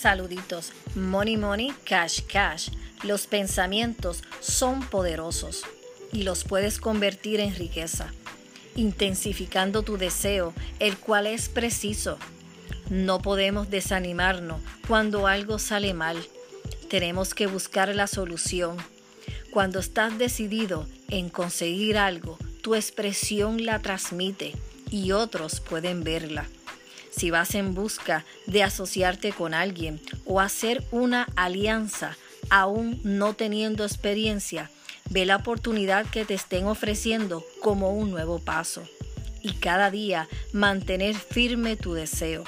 Saluditos, money money, cash cash. Los pensamientos son poderosos y los puedes convertir en riqueza, intensificando tu deseo, el cual es preciso. No podemos desanimarnos cuando algo sale mal. Tenemos que buscar la solución. Cuando estás decidido en conseguir algo, tu expresión la transmite y otros pueden verla. Si vas en busca de asociarte con alguien o hacer una alianza, aún no teniendo experiencia, ve la oportunidad que te estén ofreciendo como un nuevo paso y cada día mantener firme tu deseo.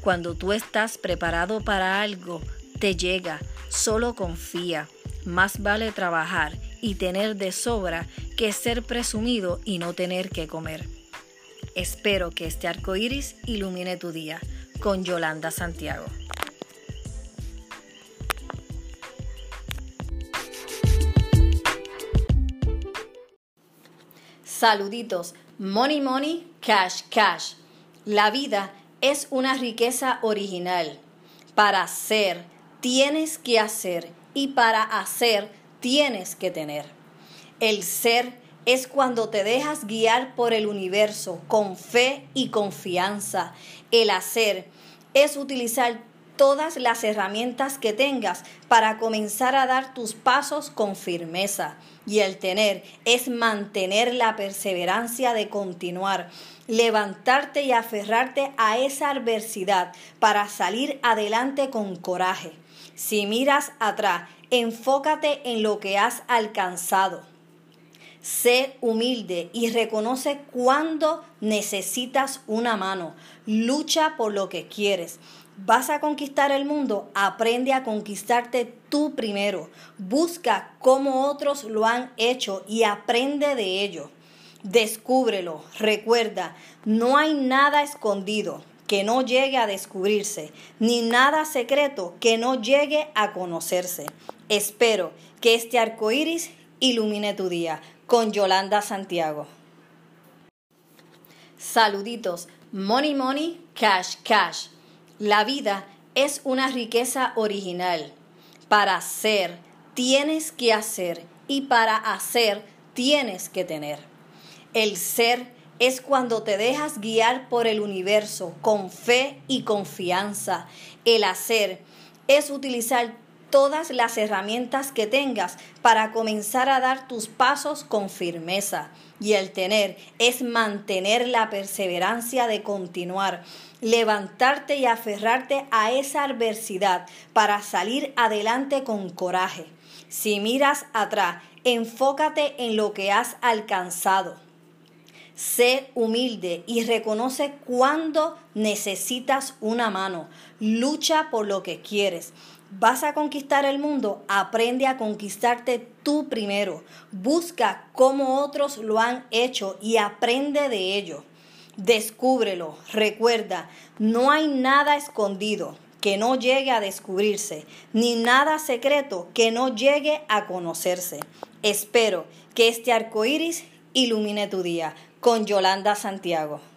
Cuando tú estás preparado para algo, te llega, solo confía. Más vale trabajar y tener de sobra que ser presumido y no tener que comer. Espero que este arco iris ilumine tu día. Con Yolanda Santiago. Saluditos, money money, cash cash. La vida es una riqueza original. Para hacer, tienes que hacer y para hacer, tienes que tener. El ser es cuando te dejas guiar por el universo con fe y confianza. El hacer es utilizar todas las herramientas que tengas para comenzar a dar tus pasos con firmeza. Y el tener es mantener la perseverancia de continuar, levantarte y aferrarte a esa adversidad para salir adelante con coraje. Si miras atrás, enfócate en lo que has alcanzado Sé humilde y reconoce cuando necesitas una mano. Lucha por lo que quieres. ¿Vas a conquistar el mundo? Aprende a conquistarte tú primero. Busca cómo otros lo han hecho y aprende de ello. Descúbrelo. Recuerda, no hay nada escondido que no llegue a descubrirse, ni nada secreto que no llegue a conocerse. Espero que este arco iris ilumine tu día con Yolanda Santiago. Saluditos, money money, cash cash. La vida es una riqueza original. Para hacer, tienes que hacer y para hacer, tienes que tener. El ser es cuando te dejas guiar por el universo con fe y confianza. El hacer es utilizar todas las herramientas que tengas para comenzar a dar tus pasos con firmeza. Y el tener es mantener la perseverancia de continuar, levantarte y aferrarte a esa adversidad para salir adelante con coraje. Si miras atrás, enfócate en lo que has alcanzado. Sé humilde y reconoce cuando necesitas una mano. Lucha por lo que quieres. ¿Vas a conquistar el mundo? Aprende a conquistarte tú primero. Busca cómo otros lo han hecho y aprende de ello. Descúbrelo. Recuerda, no hay nada escondido que no llegue a descubrirse, ni nada secreto que no llegue a conocerse. Espero que este arco iris ilumine tu día. Con Yolanda Santiago.